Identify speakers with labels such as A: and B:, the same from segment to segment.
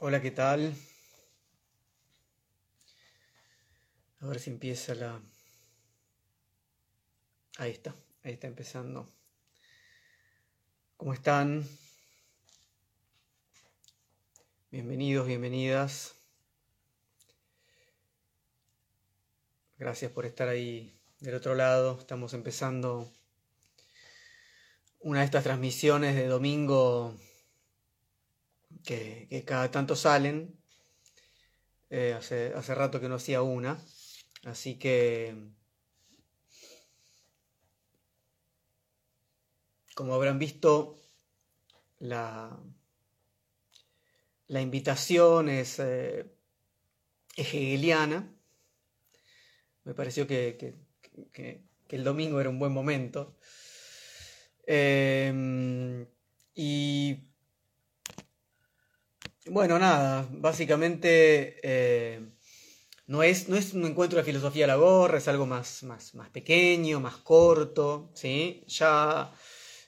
A: Hola, ¿qué tal? A ver si empieza la... Ahí está, ahí está empezando. ¿Cómo están? Bienvenidos, bienvenidas. Gracias por estar ahí del otro lado. Estamos empezando una de estas transmisiones de domingo que, cada tanto salen. Eh, hace, hace rato que no hacía una. Así que, como habrán visto, la, la invitación es, eh, hegeliana. Me pareció que, el domingo era un buen momento. Eh, y bueno, nada, básicamente eh, no, es, no es un encuentro de filosofía a la gorra, es algo más, más, más pequeño, más corto, ¿sí? Ya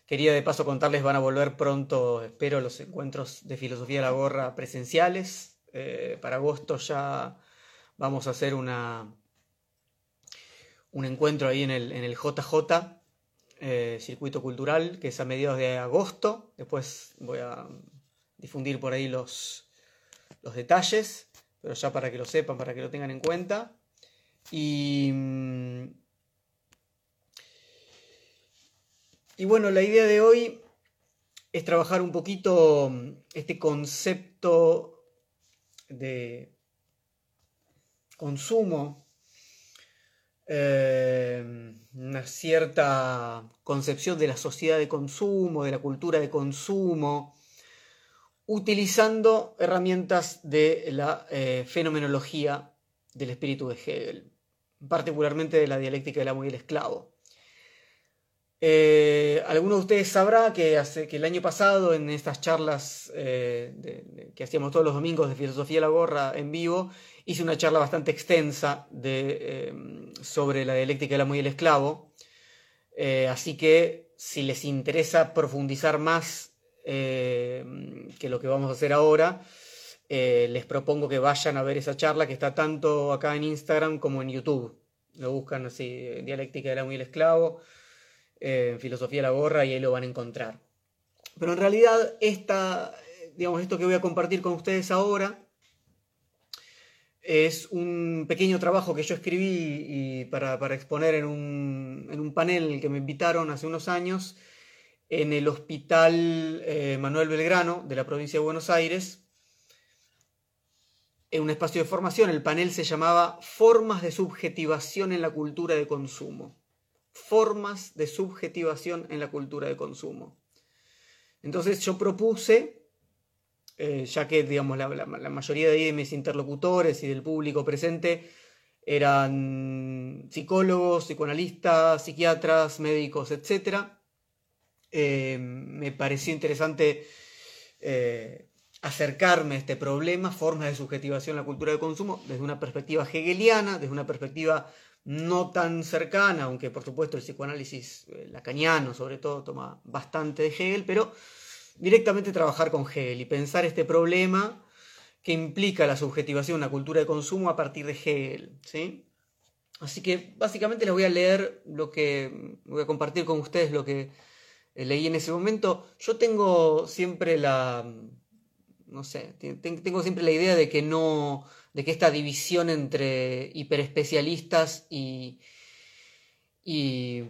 A: quería de paso contarles, van a volver pronto, espero, los encuentros de filosofía a la gorra presenciales. Eh, para agosto ya vamos a hacer una, un encuentro ahí en el, en el JJ, eh, Circuito Cultural, que es a mediados de agosto. Después voy a difundir por ahí los, los detalles, pero ya para que lo sepan, para que lo tengan en cuenta. Y, y bueno, la idea de hoy es trabajar un poquito este concepto de consumo, eh, una cierta concepción de la sociedad de consumo, de la cultura de consumo, utilizando herramientas de la eh, fenomenología del espíritu de Hegel, particularmente de la dialéctica del amo y el esclavo. Eh, alguno de ustedes sabrá que, hace, que el año pasado en estas charlas eh, que hacíamos todos los domingos de Filosofía de la Gorra en vivo, hice una charla bastante extensa sobre la dialéctica del amo y el esclavo. así que si les interesa profundizar más que lo que vamos a hacer ahora, eh, les propongo que vayan a ver esa charla que está tanto acá en Instagram como en YouTube. Lo buscan así, Dialéctica del amo y el esclavo, eh, Filosofía de la gorra y ahí lo van a encontrar. Pero en realidad esta, digamos, esto que voy a compartir con ustedes ahora es un pequeño trabajo que yo escribí y para, exponer en un, en un panel que me invitaron hace unos años en el Hospital eh, Manuel Belgrano de la provincia de Buenos Aires, en un espacio de formación. El panel se llamaba Formas de subjetivación en la cultura de consumo. Formas de subjetivación en la cultura de consumo. Entonces yo propuse, eh, ya que digamos, la, mayoría de mis interlocutores y del público presente eran psicólogos, psicoanalistas, psiquiatras, médicos, etc., eh, me pareció interesante eh, acercarme a este problema, formas de subjetivación en la cultura de consumo, desde una perspectiva hegeliana, desde una perspectiva no tan cercana, aunque por supuesto el psicoanálisis eh, lacaniano sobre todo toma bastante de Hegel, pero directamente trabajar con Hegel y pensar este problema que implica la subjetivación en la cultura de consumo a partir de Hegel. ¿sí? Así que básicamente les voy a leer lo que, voy a compartir con ustedes lo que leí en ese momento, yo tengo siempre la, no sé, tengo siempre la idea de que no, de que esta división entre hiperespecialistas y, y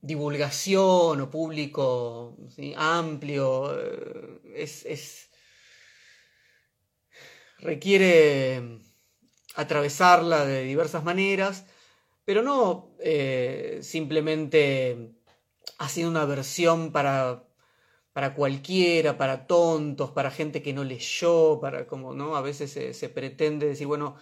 A: divulgación o público amplio eh, es, requiere atravesarla de diversas maneras, pero no eh, simplemente haciendo una versión para, para cualquiera, para tontos, para gente que no leyó, para como, ¿no? A veces se, pretende decir, bueno,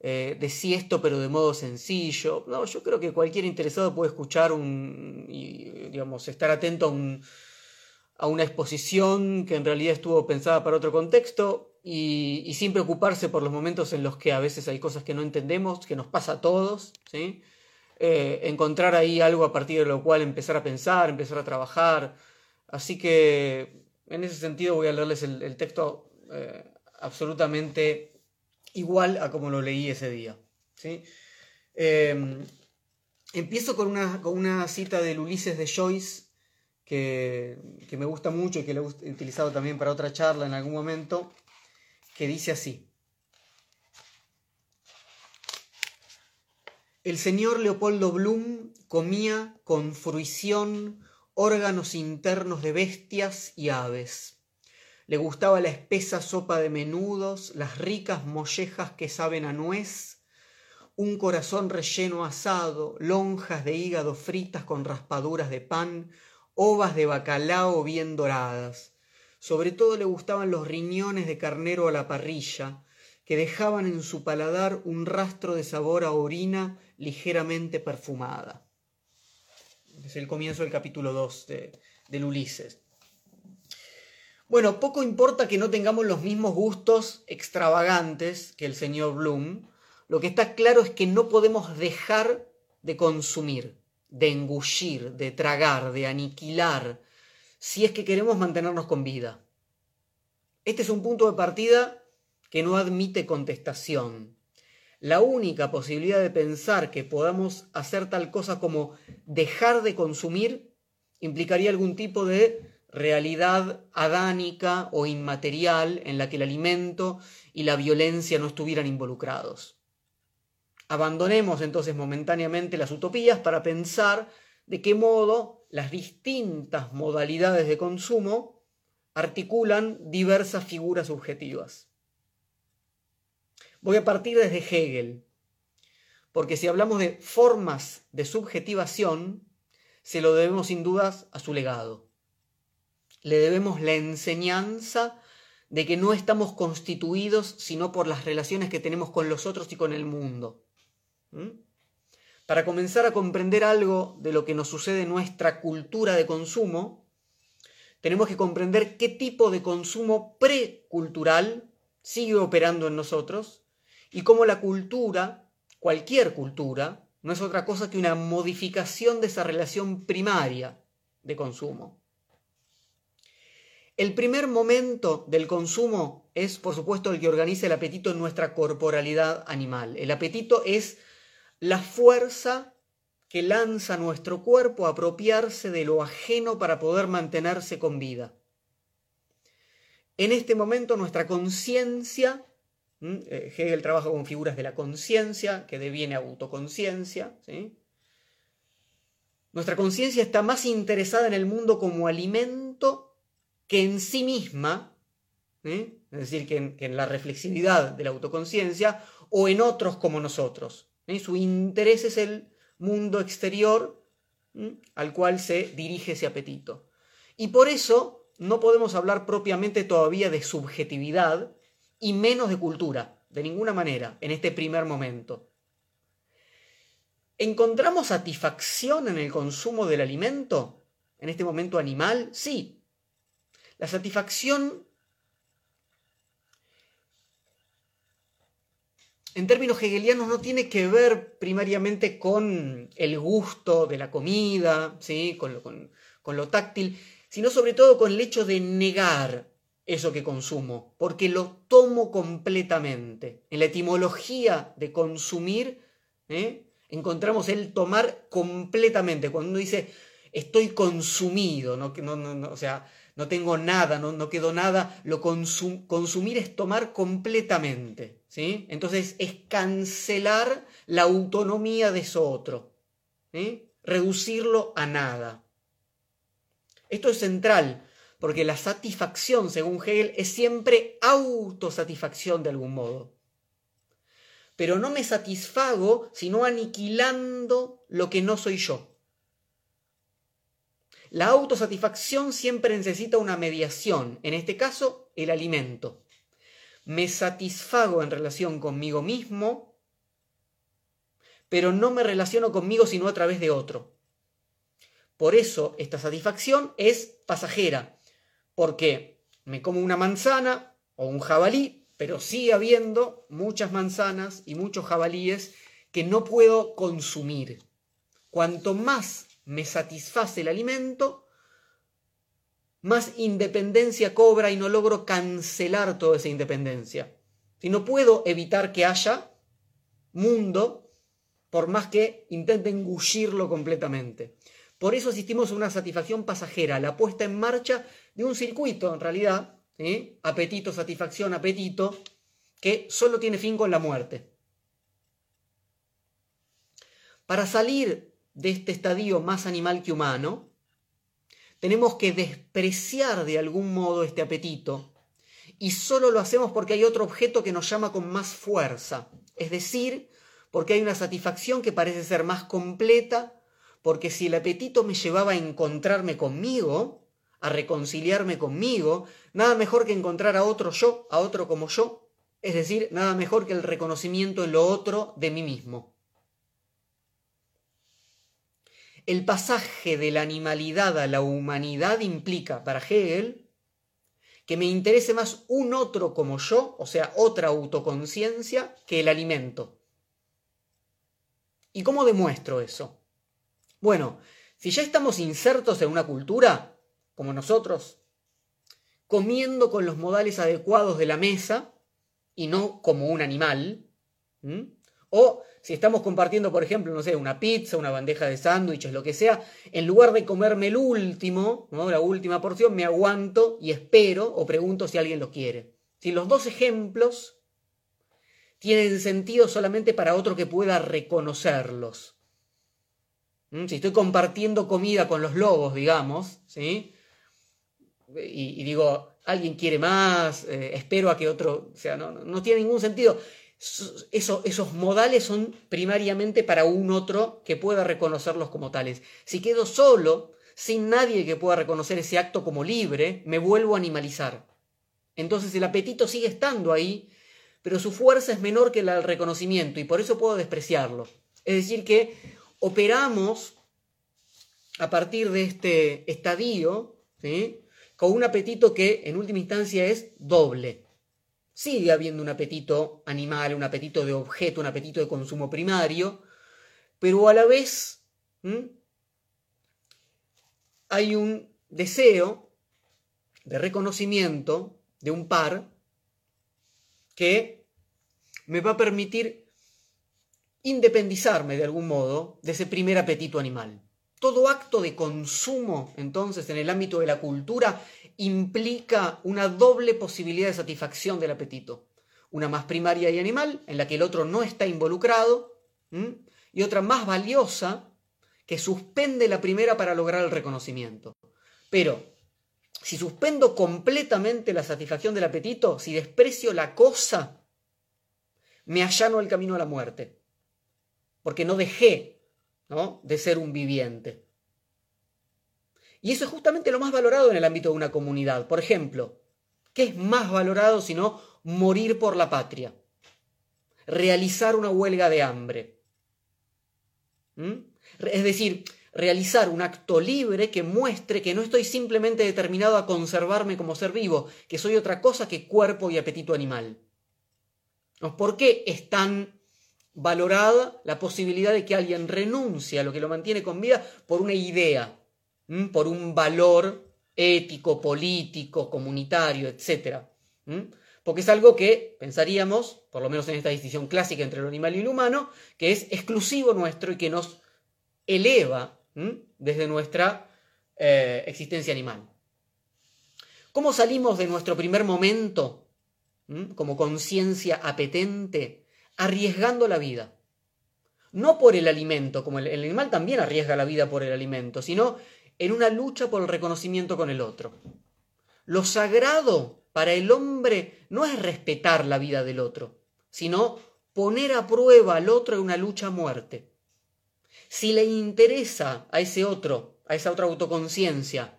A: eh, decí esto pero de modo sencillo. No, yo creo que cualquier interesado puede escuchar un, y, digamos, estar atento a, un, a una exposición que en realidad estuvo pensada para otro contexto y, y, sin preocuparse por los momentos en los que a veces hay cosas que no entendemos, que nos pasa a todos, ¿sí? Eh, encontrar ahí algo a partir de lo cual empezar a pensar, empezar a trabajar. Así que en ese sentido voy a leerles el, texto eh, absolutamente igual a como lo leí ese día. ¿sí? Em, empiezo con una, con una cita del Ulises de Joyce que, que, me gusta mucho y que lo he utilizado también para otra charla en algún momento, que dice así. El señor Leopoldo Bloom comía con fruición órganos internos de bestias y aves. Le gustaba la espesa sopa de menudos, las ricas mollejas que saben a nuez, un corazón relleno asado, lonjas de hígado fritas con raspaduras de pan, ovas de bacalao bien doradas. Sobre todo le gustaban los riñones de carnero a la parrilla, que dejaban en su paladar un rastro de sabor a orina ligeramente perfumada. Es el comienzo del capítulo 2 de, del Ulises. Bueno, poco importa que no tengamos los mismos gustos extravagantes que el señor Bloom. Lo que está claro es que no podemos dejar de consumir, de engullir, de tragar, de aniquilar, si es que queremos mantenernos con vida. Este es un punto de partida que no admite contestación. La única posibilidad de pensar que podamos hacer tal cosa como dejar de consumir implicaría algún tipo de realidad adánica o inmaterial en la que el alimento y la violencia no estuvieran involucrados. Abandonemos entonces momentáneamente las utopías para pensar de qué modo las distintas modalidades de consumo articulan diversas figuras subjetivas. Voy a partir desde Hegel, porque si hablamos de formas de subjetivación, se lo debemos sin dudas a su legado. Le debemos la enseñanza de que no estamos constituidos sino por las relaciones que tenemos con los otros y con el mundo. ¿Mm? Para comenzar a comprender algo de lo que nos sucede en nuestra cultura de consumo, tenemos que comprender qué tipo de consumo precultural sigue operando en nosotros y cómo la cultura, cualquier cultura, no es otra cosa que una modificación de esa relación primaria de consumo. El primer momento del consumo es, por supuesto, el que organiza el apetito en nuestra corporalidad animal. El apetito es la fuerza que lanza nuestro cuerpo a apropiarse de lo ajeno para poder mantenerse con vida. En este momento nuestra conciencia Hegel trabaja con figuras de la conciencia, que deviene autoconciencia. Nuestra conciencia está más interesada en el mundo como alimento que en sí misma, es decir, que en, la reflexividad de la autoconciencia, o en otros como nosotros. Su interés es el mundo exterior al cual se dirige ese apetito. Y por eso no podemos hablar propiamente todavía de subjetividad, y menos de cultura, de ninguna manera, en este primer momento. ¿Encontramos satisfacción en el consumo del alimento? ¿En este momento animal? Sí. La satisfacción, en términos hegelianos, no tiene que ver primariamente con el gusto de la comida, ¿sí? con, lo, con lo táctil, sino sobre todo con el hecho de negar eso que consumo, porque lo tomo completamente. En la etimología de consumir, ¿eh? encontramos el tomar completamente. Cuando uno dice, estoy consumido, no, no, o sea, no tengo nada, no, no quedó nada, lo consumir es tomar completamente. ¿sí? Entonces es cancelar la autonomía de eso otro, ¿sí? reducirlo a nada. Esto es central porque la satisfacción, según Hegel, es siempre autosatisfacción de algún modo. Pero no me satisfago sino aniquilando lo que no soy yo. La autosatisfacción siempre necesita una mediación, en este caso el alimento. Me satisfago en relación conmigo mismo, pero no me relaciono conmigo sino a través de otro. Por eso esta satisfacción es pasajera, porque me como una manzana o un jabalí, pero sigue habiendo muchas manzanas y muchos jabalíes que no puedo consumir. Cuanto más me satisface el alimento, más independencia cobra y no logro cancelar toda esa independencia. Si no puedo evitar que haya mundo, por más que intente engullirlo completamente. Por eso asistimos a una satisfacción pasajera, la puesta en marcha de un circuito, en realidad, apetito, satisfacción, apetito, que solo tiene fin con la muerte. Para salir de este estadio más animal que humano, tenemos que despreciar de algún modo este apetito y solo lo hacemos porque hay otro objeto que nos llama con más fuerza, es decir, porque hay una satisfacción que parece ser más completa, porque si el apetito me llevaba a encontrarme conmigo, a reconciliarme conmigo, nada mejor que encontrar a otro yo, a otro como yo, es decir, nada mejor que el reconocimiento en lo otro de mí mismo. El pasaje de la animalidad a la humanidad implica, para Hegel, que me interese más un otro como yo, o sea, otra autoconciencia, que el alimento. ¿Y cómo demuestro eso? Bueno, si ya estamos insertos en una cultura, como nosotros, comiendo con los modales adecuados de la mesa y no como un animal, o si estamos compartiendo, por ejemplo, no sé, una pizza, una bandeja de sándwiches, lo que sea, en lugar de comerme el último, ¿no? la última porción, me aguanto y espero o pregunto si alguien lo quiere. Si los dos ejemplos tienen sentido solamente para otro que pueda reconocerlos. Si estoy compartiendo comida con los lobos, digamos, ¿sí? Y, digo, alguien quiere más, eh, espero a que otro, o sea, no, no tiene ningún sentido esos modales son primariamente para un otro que pueda reconocerlos como tales. Si quedo solo, sin nadie que pueda reconocer ese acto como libre, me vuelvo a animalizar. Entonces el apetito sigue estando ahí, pero su fuerza es menor que la del reconocimiento y por eso puedo despreciarlo. Es decir, que operamos a partir de este estadio con un apetito que en última instancia es doble sigue habiendo un apetito animal, un apetito de objeto, un apetito de consumo primario, pero a la vez hay un deseo de reconocimiento de un par que me va a permitir independizarme de algún modo de ese primer apetito animal. Todo acto de consumo, entonces, en el ámbito de la cultura, implica una doble posibilidad de satisfacción del apetito. Una más primaria y animal, en la que el otro no está involucrado, y otra más valiosa, que suspende la primera para lograr el reconocimiento. Pero, si suspendo completamente la satisfacción del apetito, si desprecio la cosa, me allano el camino a la muerte, porque no dejé de ser un viviente. Y eso es justamente lo más valorado en el ámbito de una comunidad. Por ejemplo, ¿qué es más valorado sino morir por la patria? Realizar una huelga de hambre. ¿Mm? Es decir, realizar un acto libre que muestre que no estoy simplemente determinado a conservarme como ser vivo, que soy otra cosa que cuerpo y apetito animal. ¿Por qué es tan valorada la posibilidad de que alguien renuncie a lo que lo mantiene con vida por una idea, por un valor ético, político, comunitario, etc. Porque es algo que pensaríamos, por lo menos en esta distinción clásica entre lo animal y lo humano, que es exclusivo nuestro y que nos eleva desde nuestra eh, existencia animal. ¿Cómo salimos de nuestro primer momento como conciencia apetente arriesgando la vida? No por el alimento, como el animal también arriesga la vida por el alimento, sino en una lucha por el reconocimiento con el otro. Lo sagrado para el hombre no es respetar la vida del otro, sino poner a prueba al otro en una lucha a muerte. Si le interesa a ese otro, a esa otra autoconciencia,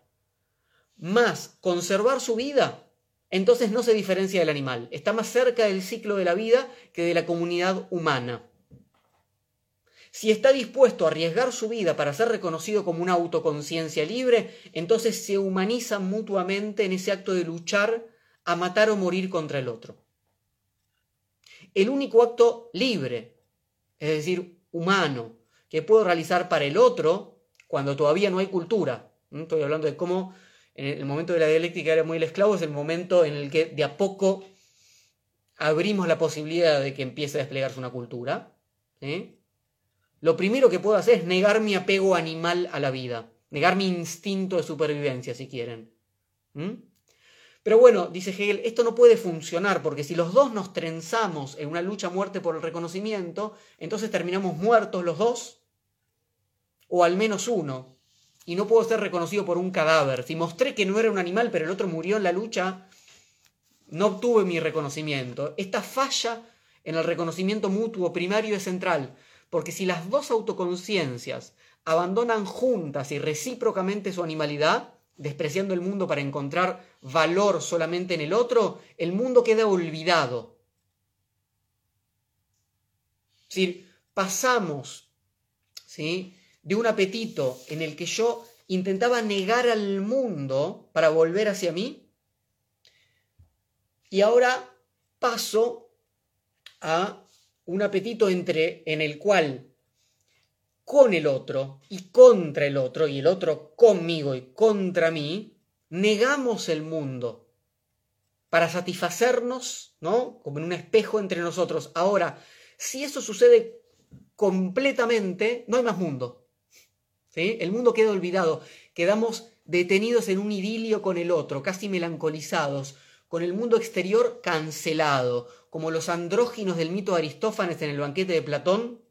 A: más conservar su vida, entonces no se diferencia del animal, está más cerca del ciclo de la vida que de la comunidad humana. Si está dispuesto a arriesgar su vida para ser reconocido como una autoconciencia libre, entonces se humaniza mutuamente en ese acto de luchar a matar o morir contra el otro. El único acto libre, es decir, humano, que puedo realizar para el otro cuando todavía no hay cultura. Estoy hablando de cómo el momento de la dialéctica era muy el esclavo, es el momento en el que de a poco abrimos la posibilidad de que empiece a desplegarse una cultura. Lo primero que puedo hacer es negar mi apego animal a la vida, negar mi instinto de supervivencia, si quieren. Pero bueno, dice Hegel, esto no puede funcionar porque si los dos nos trenzamos en una lucha muerte por el reconocimiento, entonces terminamos muertos los dos, o al menos uno, y no puedo ser reconocido por un cadáver. Si mostré que no era un animal, pero el otro murió en la lucha, no obtuve mi reconocimiento. Esta falla en el reconocimiento mutuo primario es central, porque si las dos autoconciencias abandonan juntas y recíprocamente su animalidad, despreciando el mundo para encontrar valor solamente en el otro, el mundo queda olvidado. Es decir, pasamos ¿sí? De un apetito en el que yo intentaba negar al mundo para volver hacia mí, y ahora paso a un apetito entre, en el cual con el otro y contra el otro y el otro conmigo y contra mí, negamos el mundo para satisfacernos, ¿no? Como en un espejo entre nosotros. Ahora, si eso sucede completamente, no hay más mundo. ¿Sí? El mundo queda olvidado. Quedamos detenidos en un idilio con el otro, casi melancolizados, con el mundo exterior cancelado, como los andróginos del mito de Aristófanes en el banquete de Platón,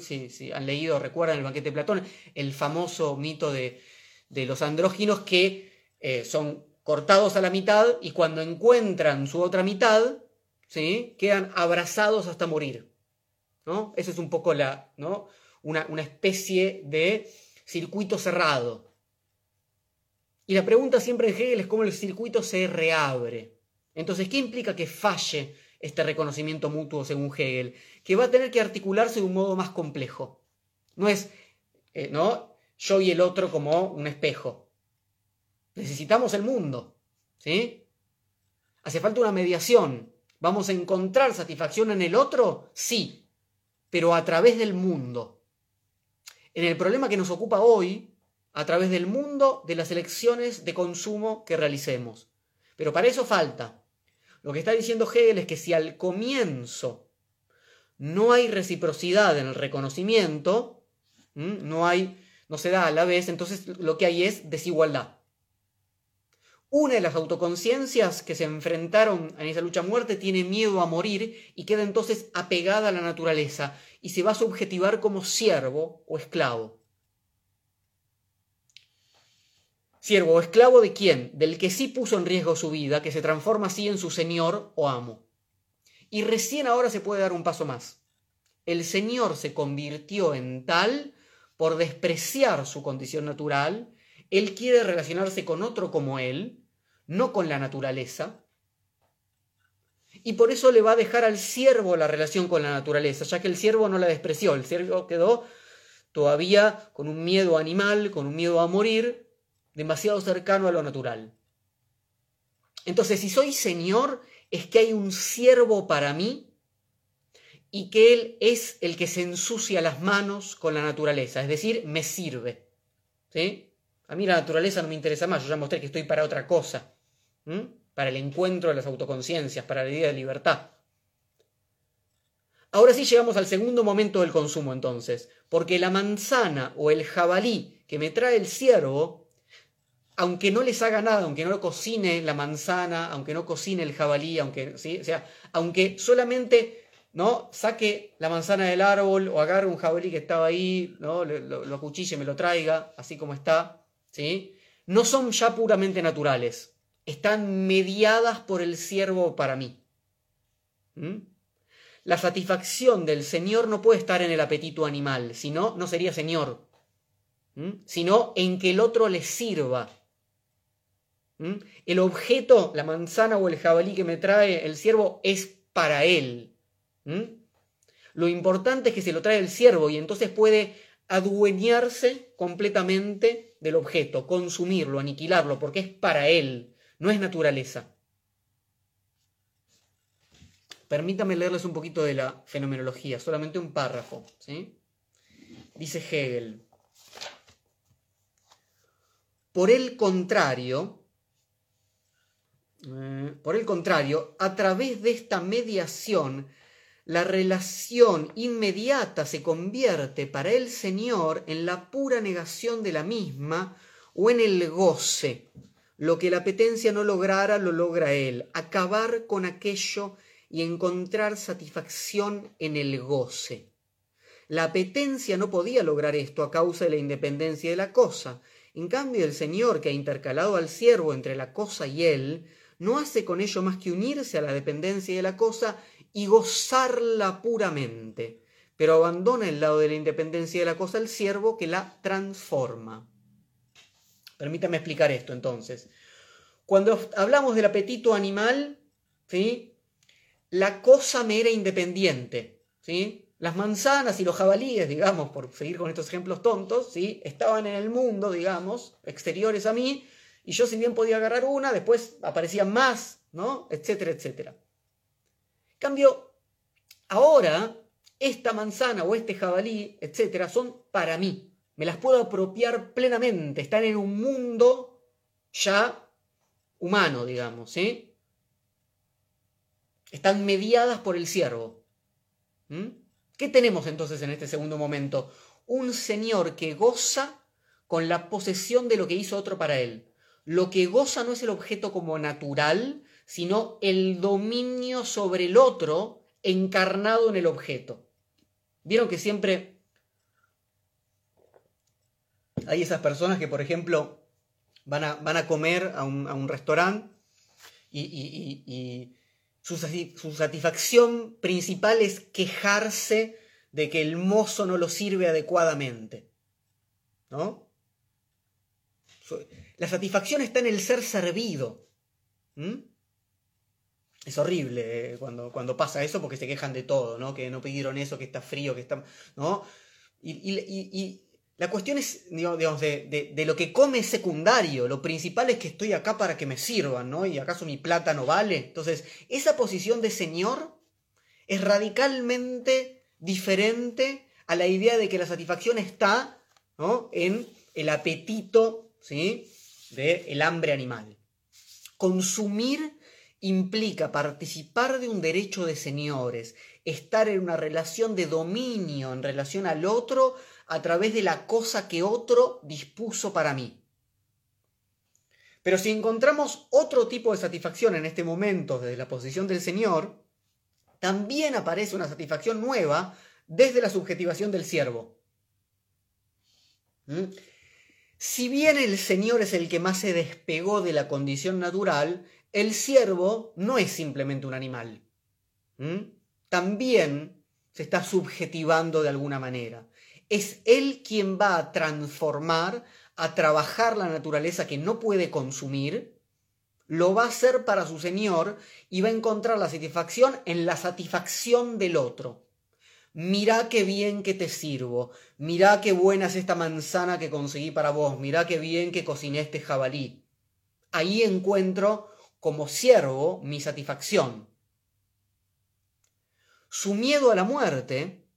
A: si, han leído, recuerdan el banquete de Platón, el famoso mito de, los andróginos que eh, son cortados a la mitad y cuando encuentran su otra mitad, ¿sí? quedan abrazados hasta morir. ¿no? Eso es un poco la, ¿no? una, una especie de circuito cerrado. Y la pregunta siempre en Hegel es cómo el circuito se reabre. Entonces, ¿qué implica que falle este reconocimiento mutuo según Hegel? que va a tener que articularse de un modo más complejo. No es, eh, ¿no? Yo y el otro como un espejo. Necesitamos el mundo, ¿sí? Hace falta una mediación. ¿Vamos a encontrar satisfacción en el otro? Sí, pero a través del mundo. En el problema que nos ocupa hoy, a través del mundo de las elecciones de consumo que realicemos. Pero para eso falta. Lo que está diciendo Hegel es que si al comienzo no hay reciprocidad en el reconocimiento, no hay, no se da a la vez, entonces lo que hay es desigualdad. Una de las autoconciencias que se enfrentaron en esa lucha a muerte tiene miedo a morir y queda entonces apegada a la naturaleza y se va a subjetivar como siervo o esclavo. Siervo o esclavo de quién? Del que sí puso en riesgo su vida, que se transforma así en su señor o amo. Y recién ahora se puede dar un paso más. El Señor se convirtió en tal por despreciar su condición natural. Él quiere relacionarse con otro como Él, no con la naturaleza. Y por eso le va a dejar al siervo la relación con la naturaleza, ya que el siervo no la despreció. El siervo quedó todavía con un miedo animal, con un miedo a morir, demasiado cercano a lo natural. Entonces, si soy Señor, es que hay un siervo para mí y que Él es el que se ensucia las manos con la naturaleza, es decir, me sirve. ¿sí? A mí la naturaleza no me interesa más, yo ya mostré que estoy para otra cosa, para el encuentro de las autoconciencias, para la idea de libertad. Ahora sí llegamos al segundo momento del consumo entonces, porque la manzana o el jabalí que me trae el siervo aunque no les haga nada, aunque no cocine la manzana, aunque no cocine el jabalí, aunque, ¿sí? o sea, aunque solamente ¿no? saque la manzana del árbol o agarre un jabalí que estaba ahí, ¿no? lo, lo, acuchille, me lo traiga, así como está, ¿sí? no son ya puramente naturales, están mediadas por el siervo para mí. ¿Mm? La satisfacción del Señor no puede estar en el apetito animal, sino no sería Señor, ¿Mm? sino en que el otro le sirva ¿Mm? El objeto, la manzana o el jabalí que me trae el siervo es para él. Lo importante es que se lo trae el siervo y entonces puede adueñarse completamente del objeto, consumirlo, aniquilarlo, porque es para él, no es naturaleza. Permítame leerles un poquito de la fenomenología, solamente un párrafo. Dice Hegel. Por el contrario, Eh, por el contrario, a través de esta mediación, la relación inmediata se convierte para el Señor en la pura negación de la misma o en el goce. Lo que la apetencia no lograra, lo logra Él. Acabar con aquello y encontrar satisfacción en el goce. La apetencia no podía lograr esto a causa de la independencia de la cosa. En cambio, el Señor, que ha intercalado al siervo entre la cosa y Él, no hace con ello más que unirse a la dependencia de la cosa y gozarla puramente, pero abandona el lado de la independencia de la cosa al siervo que la transforma. Permítame explicar esto entonces. Cuando hablamos del apetito animal, ¿sí? la cosa me era independiente. ¿sí? Las manzanas y los jabalíes, digamos, por seguir con estos ejemplos tontos, ¿sí? estaban en el mundo, digamos, exteriores a mí, y yo si bien podía agarrar una, después aparecían más, ¿no? Etcétera, etcétera. Cambio, ahora esta manzana o este jabalí, etcétera, son para mí. Me las puedo apropiar plenamente. Están en un mundo ya humano, digamos, ¿sí? Están mediadas por el siervo. ¿Mm? ¿Qué tenemos entonces en este segundo momento? Un señor que goza con la posesión de lo que hizo otro para él lo que goza no es el objeto como natural, sino el dominio sobre el otro encarnado en el objeto. Vieron que siempre hay esas personas que, por ejemplo, van a, van a comer a un, restaurante y, su, satisfacción principal es quejarse de que el mozo no lo sirve adecuadamente. ¿No? La satisfacción está en el ser servido. Es horrible eh, cuando, cuando pasa eso porque se quejan de todo, ¿no? Que no pidieron eso, que está frío, que está... ¿no? Y, la cuestión es, digamos, de, de, lo que come es secundario. Lo principal es que estoy acá para que me sirvan, ¿no? Y acaso mi plata no vale. Entonces, esa posición de señor es radicalmente diferente a la idea de que la satisfacción está ¿no? en el apetito, ¿sí? del hambre animal. Consumir implica participar de un derecho de señores, estar en una relación de dominio en relación al otro a través de la cosa que otro dispuso para mí. Pero si encontramos otro tipo de satisfacción en este momento desde la posición del Señor, también aparece una satisfacción nueva desde la subjetivación del siervo. ¿Mm? Si bien el Señor es el que más se despegó de la condición natural, el siervo no es simplemente un animal. También se está subjetivando de alguna manera. Es Él quien va a transformar, a trabajar la naturaleza que no puede consumir, lo va a hacer para su Señor y va a encontrar la satisfacción en la satisfacción del otro. Mirá qué bien que te sirvo, mirá qué buena es esta manzana que conseguí para vos, mirá qué bien que cociné este jabalí. Ahí encuentro como siervo mi satisfacción. Su miedo a la muerte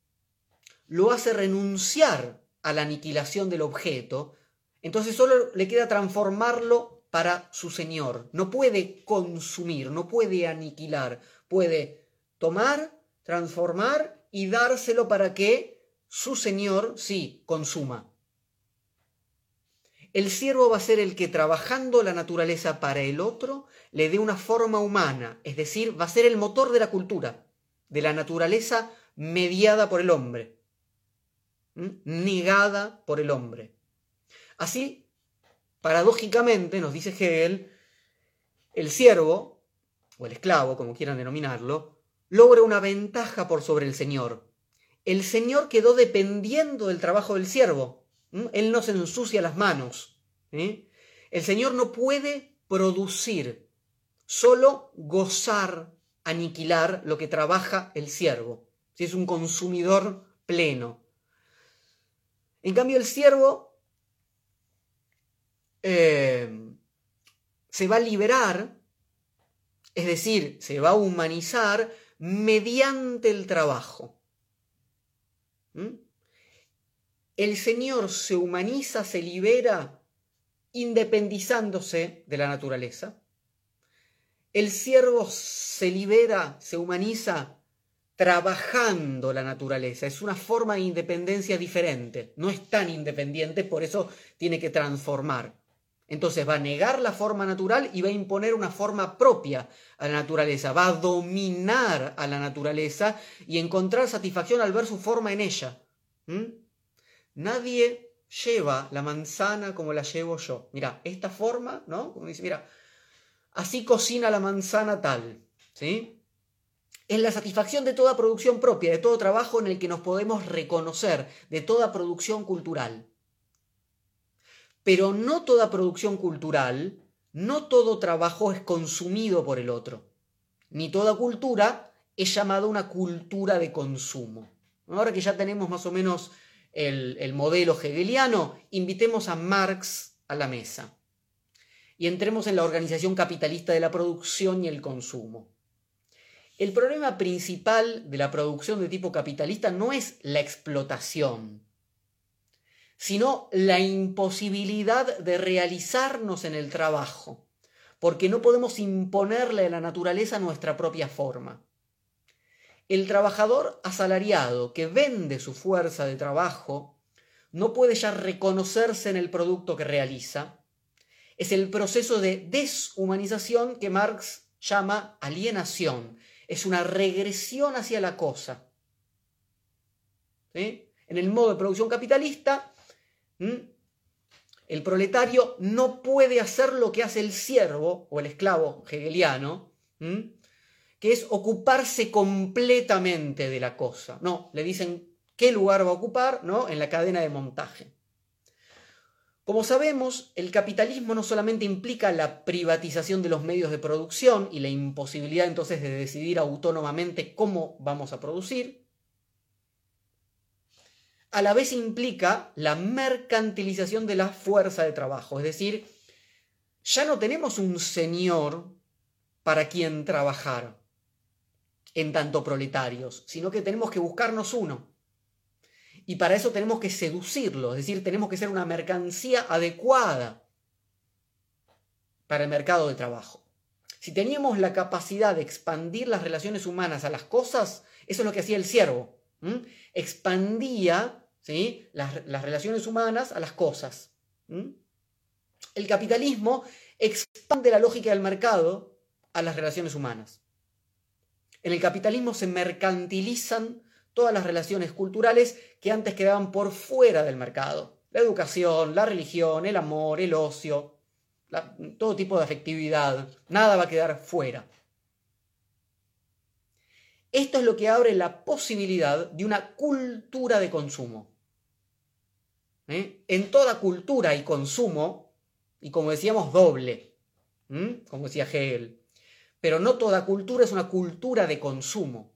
A: lo hace renunciar a la aniquilación del objeto, entonces solo le queda transformarlo para su Señor. No puede consumir, no puede aniquilar, puede tomar, transformar y dárselo para que su señor, sí, consuma. El siervo va a ser el que trabajando la naturaleza para el otro le dé una forma humana, es decir, va a ser el motor de la cultura, de la naturaleza mediada por el hombre, negada por el hombre. Así, paradójicamente, nos dice Hegel, el siervo, o el esclavo, como quieran denominarlo, logra una ventaja por sobre el Señor. El Señor quedó dependiendo del trabajo del siervo. Él no se ensucia las manos. El Señor no puede producir, solo gozar, aniquilar lo que trabaja el siervo. Si es un consumidor pleno. En cambio, el siervo eh, se va a liberar, es decir, se va a humanizar mediante el trabajo. ¿Mm? El Señor se humaniza, se libera independizándose de la naturaleza. El siervo se libera, se humaniza trabajando la naturaleza. Es una forma de independencia diferente. No es tan independiente, por eso tiene que transformar. Entonces va a negar la forma natural y va a imponer una forma propia a la naturaleza. Va a dominar a la naturaleza y encontrar satisfacción al ver su forma en ella. ¿Mm? Nadie lleva la manzana como la llevo yo. Mira, esta forma, ¿no? Como dice, mira, así cocina la manzana tal. ¿Sí? Es la satisfacción de toda producción propia, de todo trabajo en el que nos podemos reconocer, de toda producción cultural. Pero no toda producción cultural, no todo trabajo es consumido por el otro, ni toda cultura es llamada una cultura de consumo. Ahora que ya tenemos más o menos el, el modelo hegeliano, invitemos a Marx a la mesa y entremos en la organización capitalista de la producción y el consumo. El problema principal de la producción de tipo capitalista no es la explotación, sino la imposibilidad de realizarnos en el trabajo, porque no podemos imponerle a la naturaleza nuestra propia forma. El trabajador asalariado que vende su fuerza de trabajo no puede ya reconocerse en el producto que realiza. Es el proceso de deshumanización que Marx llama alienación, es una regresión hacia la cosa. En el modo de producción capitalista, el proletario no puede hacer lo que hace el siervo o el esclavo hegeliano, que es ocuparse completamente de la cosa. No, le dicen qué lugar va a ocupar ¿no? en la cadena de montaje. Como sabemos, el capitalismo no solamente implica la privatización de los medios de producción y la imposibilidad entonces de decidir autónomamente cómo vamos a producir, a la vez implica la mercantilización de la fuerza de trabajo, es decir, ya no tenemos un señor para quien trabajar en tanto proletarios, sino que tenemos que buscarnos uno. Y para eso tenemos que seducirlo, es decir, tenemos que ser una mercancía adecuada para el mercado de trabajo. Si teníamos la capacidad de expandir las relaciones humanas a las cosas, eso es lo que hacía el siervo. Expandía ¿sí? las, relaciones humanas a las cosas. El capitalismo expande la lógica del mercado a las relaciones humanas. En el capitalismo se mercantilizan todas las relaciones culturales que antes quedaban por fuera del mercado. La educación, la religión, el amor, el ocio, todo tipo de afectividad, nada va a quedar fuera. Esto es lo que abre la posibilidad de una cultura de consumo. ¿Eh? En toda cultura hay consumo, y como decíamos, doble, como decía Hegel. Pero no toda cultura es una cultura de consumo.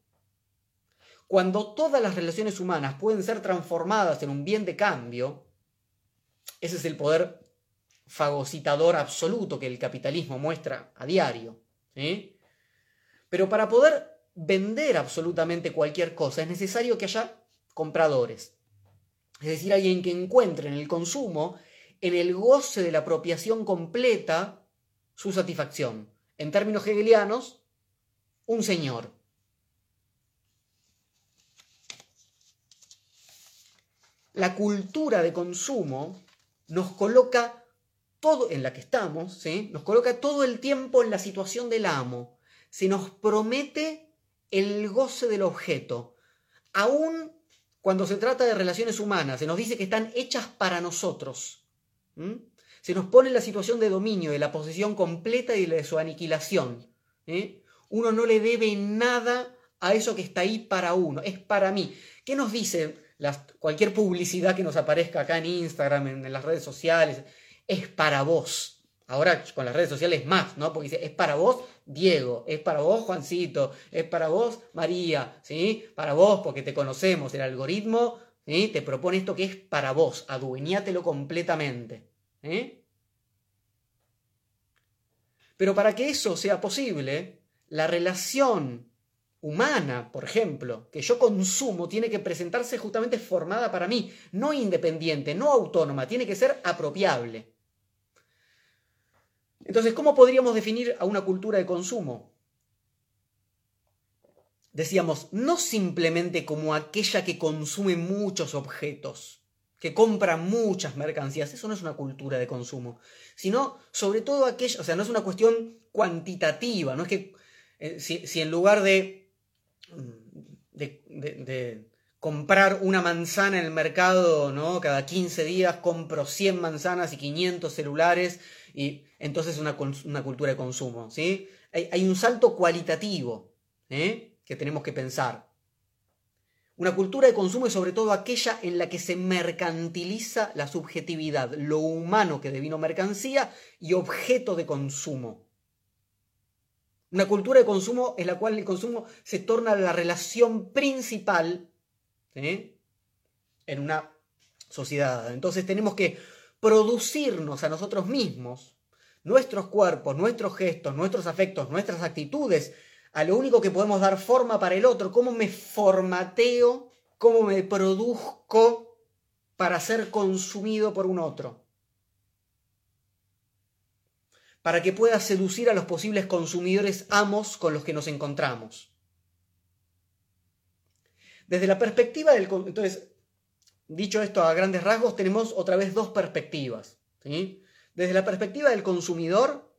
A: Cuando todas las relaciones humanas pueden ser transformadas en un bien de cambio, ese es el poder fagocitador absoluto que el capitalismo muestra a diario. Pero para poder vender absolutamente cualquier cosa es necesario que haya compradores. Es decir, alguien que encuentre en el consumo, en el goce de la apropiación completa, su satisfacción. En términos hegelianos, un señor. La cultura de consumo nos coloca todo en la que estamos, ¿sí? nos coloca todo el tiempo en la situación del amo. Se nos promete el goce del objeto. Aún cuando se trata de relaciones humanas, se nos dice que están hechas para nosotros. Se nos pone la situación de dominio, de la posesión completa y de su aniquilación. Uno no le debe nada a eso que está ahí para uno, es para mí. ¿Qué nos dice cualquier publicidad que nos aparezca acá en Instagram, en, las redes sociales, es para vos. Ahora con las redes sociales más, ¿no? Porque dice, es para vos Diego, es para vos Juancito, es para vos María, ¿sí? Para vos porque te conocemos, el algoritmo ¿sí? te propone esto que es para vos, adueñátelo completamente. ¿eh? Pero para que eso sea posible, la relación humana, por ejemplo, que yo consumo, tiene que presentarse justamente formada para mí, no independiente, no autónoma, tiene que ser apropiable. Entonces, ¿cómo podríamos definir a una cultura de consumo? Decíamos, no simplemente como aquella que consume muchos objetos, que compra muchas mercancías, eso no es una cultura de consumo, sino sobre todo aquella, o sea, no es una cuestión cuantitativa, no es que eh, si, en lugar de, de, comprar una manzana en el mercado, ¿no? Cada 15 días compro 100 manzanas y 500 celulares y entonces es una, una cultura de consumo, ¿sí? Hay, un salto cualitativo ¿eh? que tenemos que pensar. Una cultura de consumo es sobre todo aquella en la que se mercantiliza la subjetividad, lo humano que devino mercancía y objeto de consumo. Una cultura de consumo en la cual el consumo se torna la relación principal en una sociedad. Entonces tenemos que producirnos a nosotros mismos, nuestros cuerpos, nuestros gestos, nuestros afectos, nuestras actitudes, a lo único que podemos dar forma para el otro, cómo me formateo, cómo me produzco para ser consumido por un otro. Para que pueda seducir a los posibles consumidores amos con los que nos encontramos. Desde la perspectiva del... Entonces, dicho esto a grandes rasgos, tenemos otra vez dos perspectivas. Desde la perspectiva del consumidor,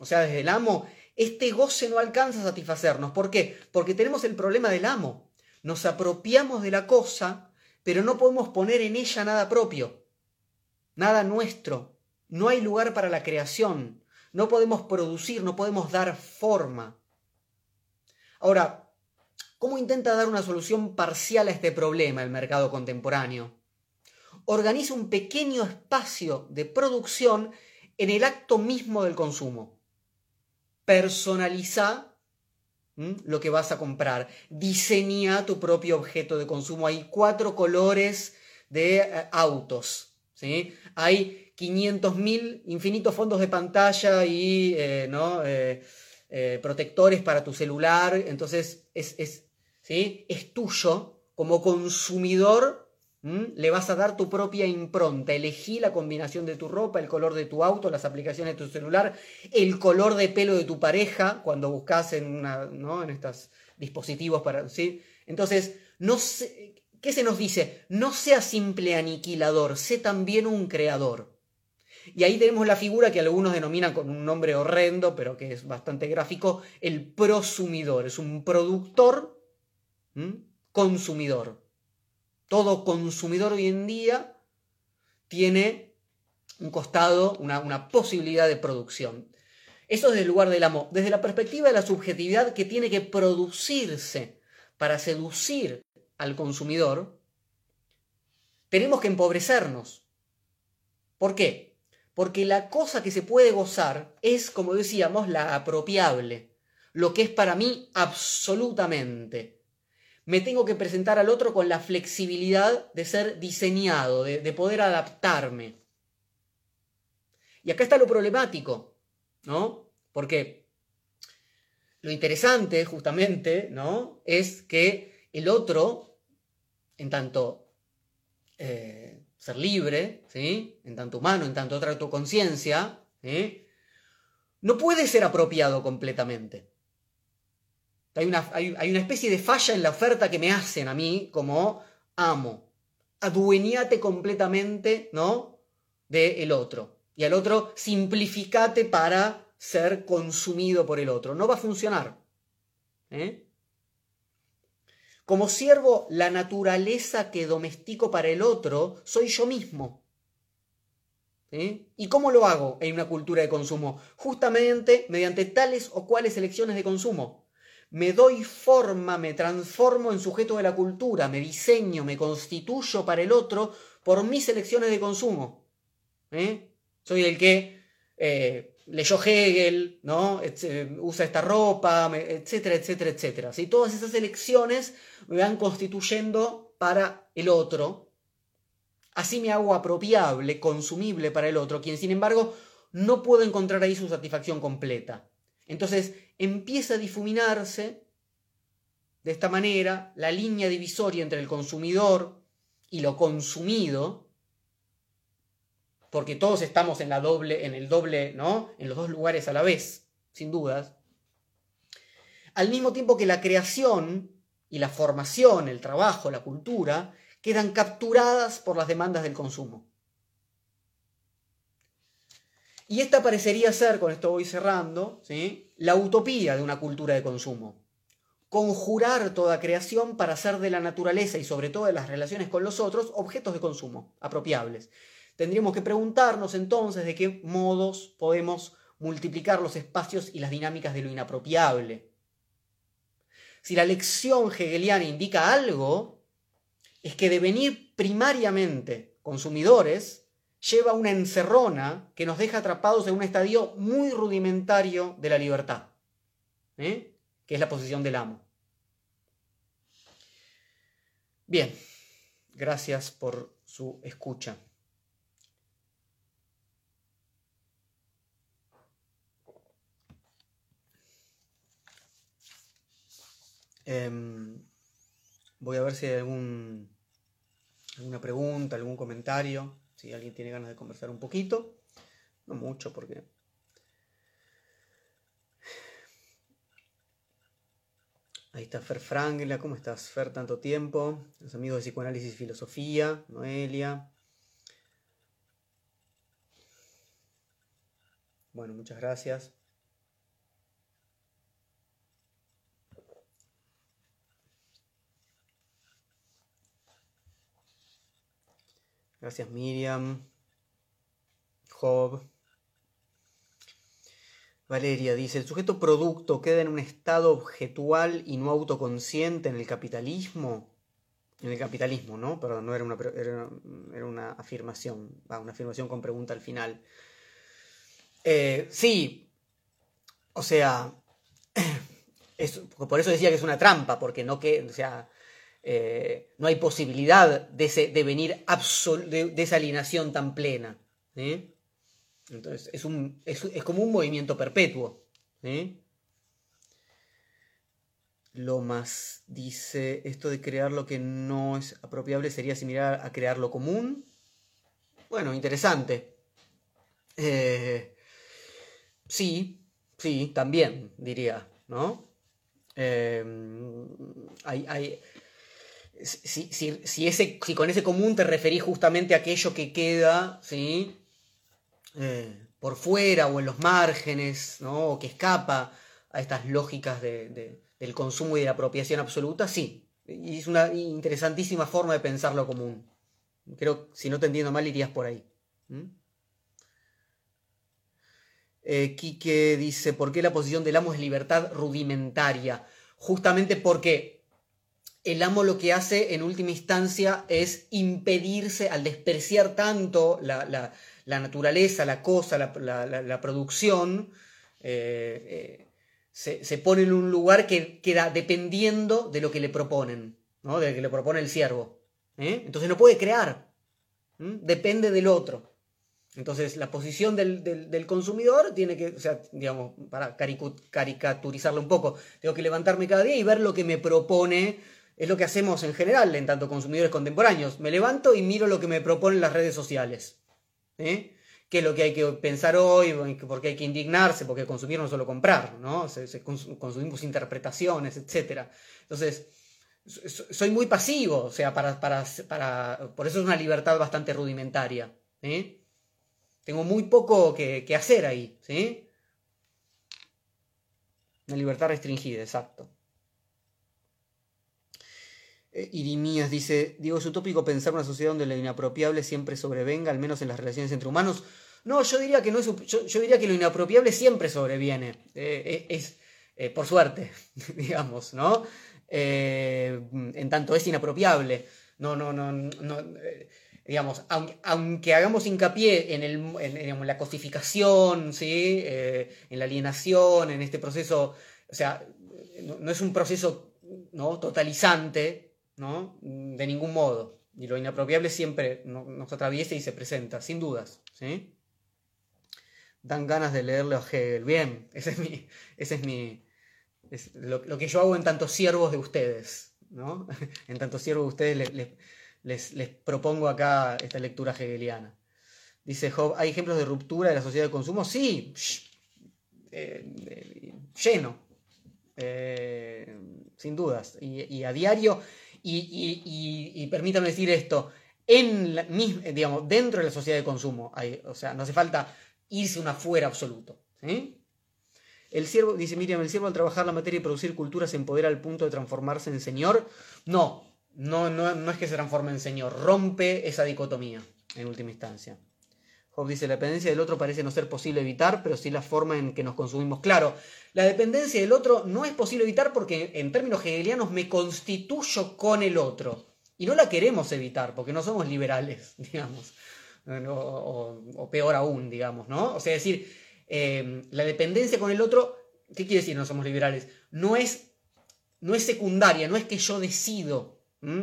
A: o sea, desde el amo, este goce no alcanza a satisfacernos. ¿Por qué? Porque tenemos el problema del amo. Nos apropiamos de la cosa, pero no podemos poner en ella nada propio, nada nuestro. No hay lugar para la creación. No podemos producir, no podemos dar forma. Ahora, ¿cómo intenta dar una solución parcial a este problema el mercado contemporáneo? Organiza un pequeño espacio de producción en el acto mismo del consumo personaliza lo que vas a comprar. Diseña tu propio objeto de consumo. Hay cuatro colores de eh, autos. ¿sí? Hay 500.000 infinitos fondos de pantalla y eh, ¿no? Eh, protectores para tu celular. Entonces es, es, ¿sí? es tuyo como consumidor le vas a dar tu propia impronta. Elegí la combinación de tu ropa, el color de tu auto, las aplicaciones de tu celular, el color de pelo de tu pareja cuando buscas en, una, en estos dispositivos para. Entonces, no ¿qué se nos dice? No sea simple aniquilador, sé también un creador. Y ahí tenemos la figura que algunos denominan con un nombre horrendo, pero que es bastante gráfico, el prosumidor. Es un productor consumidor. Todo consumidor hoy en día tiene un costado, una, posibilidad de producción. Eso desde el lugar del amo. Desde la perspectiva de la subjetividad que tiene que producirse para seducir al consumidor, tenemos que empobrecernos. ¿Por qué? Porque la cosa que se puede gozar es, como decíamos, la apropiable, lo que es para mí absolutamente me tengo que presentar al otro con la flexibilidad de ser diseñado, de, poder adaptarme. Y acá está lo problemático, ¿no? Porque lo interesante, justamente, ¿no? Es que el otro, en tanto eh, ser libre, ¿sí? En tanto humano, en tanto otra autoconciencia, ¿sí? No puede ser apropiado completamente. Hay una, hay, una especie de falla en la oferta que me hacen a mí como amo. Adueñate completamente, ¿no? De el otro. Y al otro simplificate para ser consumido por el otro. No va a funcionar. ¿eh? Como siervo, la naturaleza que domestico para el otro soy yo mismo. ¿Y cómo lo hago en una cultura de consumo? Justamente mediante tales o cuales elecciones de consumo me doy forma, me transformo en sujeto de la cultura, me diseño, me constituyo para el otro por mis elecciones de consumo. ¿eh? Soy el que eh, leyó Hegel, ¿no? usa esta ropa, etcétera, etcétera, etcétera. Todas esas elecciones me van constituyendo para el otro. Así me hago apropiable, consumible para el otro, quien sin embargo no puedo encontrar ahí su satisfacción completa. Entonces empieza a difuminarse de esta manera la línea divisoria entre el consumidor y lo consumido, porque todos estamos en, la doble, en el doble, ¿no? En los dos lugares a la vez, sin dudas. Al mismo tiempo que la creación y la formación, el trabajo, la cultura, quedan capturadas por las demandas del consumo. Y esta parecería ser, con esto voy cerrando, ¿sí? la utopía de una cultura de consumo. Conjurar toda creación para hacer de la naturaleza y sobre todo de las relaciones con los otros objetos de consumo apropiables. Tendríamos que preguntarnos entonces de qué modos podemos multiplicar los espacios y las dinámicas de lo inapropiable. Si la lección hegeliana indica algo, es que devenir primariamente consumidores lleva una encerrona que nos deja atrapados en un estadio muy rudimentario de la libertad, ¿eh? que es la posición del amo. Bien, gracias por su escucha. Em, voy a ver si hay algún, alguna pregunta, algún comentario. Si alguien tiene ganas de conversar un poquito, no mucho porque... Ahí está Fer Frangla, ¿cómo estás Fer? Tanto tiempo. Los amigos de Psicoanálisis y Filosofía, Noelia. Bueno, muchas gracias. Gracias Miriam. Job. Valeria dice, ¿el sujeto producto queda en un estado objetual y no autoconsciente en el capitalismo? En el capitalismo, ¿no? Perdón, no era una, era, una afirmación, una afirmación con pregunta al final. Eh, sí, o sea, por eso decía que es una trampa, porque no que, o sea, eh, no hay posibilidad de, ese, de venir de, esa alineación tan plena. Entonces, es, un, es, como un movimiento perpetuo. Lo más dice, esto de crear lo que no es apropiable sería similar a crear lo común. Bueno, interesante. Eh, sí, sí, también diría, ¿no? Eh, hay, hay, si, si, si con ese común te referís justamente a aquello que queda ¿sí? Eh, por fuera o en los márgenes, ¿no? o que escapa a estas lógicas de, del consumo y de la apropiación absoluta, sí. Y es una interesantísima forma de pensar lo común. Creo, si no te entiendo mal, irías por ahí. Eh, Quique dice, ¿por qué la posición del amo es libertad rudimentaria? Justamente porque el amo lo que hace en última instancia es impedirse, al despreciar tanto la, naturaleza, la cosa, la, producción, eh, eh, se, pone en un lugar que queda dependiendo de lo que le proponen, ¿no? de lo que le propone el siervo. ¿eh? Entonces no puede crear, depende del otro. Entonces la posición del, consumidor tiene que, o sea, digamos, para caricaturizarlo un poco, tengo que levantarme cada día y ver lo que me propone es lo que hacemos en general en tanto consumidores contemporáneos. Me levanto y miro lo que me proponen las redes sociales. ¿eh? ¿Qué es lo que hay que pensar hoy? ¿Por qué hay que indignarse? Porque consumir no es solo comprar, ¿no? consumimos interpretaciones, etc. Entonces, soy muy pasivo, o sea, para, para, para, por eso es una libertad bastante rudimentaria. ¿eh? Tengo muy poco que, que hacer ahí. ¿sí? Una libertad restringida, exacto. Eh, Irimías dice, digo, es utópico pensar una sociedad donde lo inapropiable siempre sobrevenga, al menos en las relaciones entre humanos. No, yo diría que no es, yo, diría que lo inapropiable siempre sobreviene. Eh, eh, es, por suerte, digamos, ¿no? en tanto es inapropiable. No, no, no, no digamos, aunque, hagamos hincapié en, el, la cosificación, ¿sí? en la alienación, en este proceso, o sea, no, es un proceso ¿no? totalizante, ¿no? De ningún modo. Y lo inapropiable siempre nos atraviesa y se presenta, sin dudas. ¿sí? Dan ganas de leerlo a Hegel. Bien, ese es mi. Ese es mi lo, que yo hago en tantos siervos de ustedes. ¿no? En tantos siervos de ustedes les, les, propongo acá esta lectura hegeliana. Dice Job, ¿hay ejemplos de ruptura de la sociedad de consumo? Sí, eh, lleno, sin dudas. Y, a diario, y, permítame decir esto, en digamos, dentro de la sociedad de consumo, o sea, no hace falta irse un afuera absoluto. El siervo, dice Miriam, el siervo al trabajar la materia y producir cultura se empodera al punto de transformarse en señor. No, no, no, no es que se transforme en señor, rompe esa dicotomía en última instancia. Job dice, la dependencia del otro parece no ser posible evitar, pero sí la forma en que nos consumimos. Claro, la dependencia del otro no es posible evitar porque en términos hegelianos me constituyo con el otro. Y no la queremos evitar porque no somos liberales, digamos. O, peor aún, digamos, ¿no? O sea, decir, eh, la dependencia con el otro, ¿qué quiere decir no somos liberales? No es, no es secundaria, no es que yo decido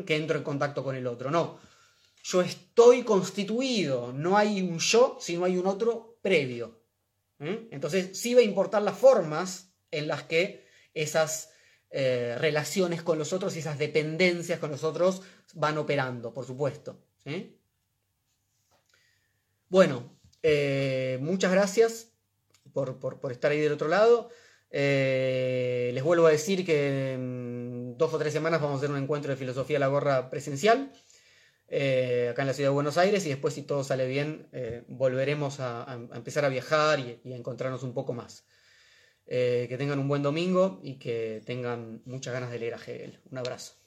A: que entro en contacto con el otro, no yo estoy constituido, no hay un yo, sino hay un otro previo. Entonces sí va a importar las formas en las que esas eh, relaciones con los otros y esas dependencias con los otros van operando, por supuesto. Bueno, eh, muchas gracias por, estar ahí del otro lado. Eh, les vuelvo a decir que en dos o tres semanas vamos a hacer un encuentro de filosofía a la gorra presencial. Eh, acá en la ciudad de Buenos Aires y después si todo sale bien eh, volveremos a, empezar a viajar y, a encontrarnos un poco más. Eh, que tengan un buen domingo y que tengan muchas ganas de leer a Hegel. Un abrazo.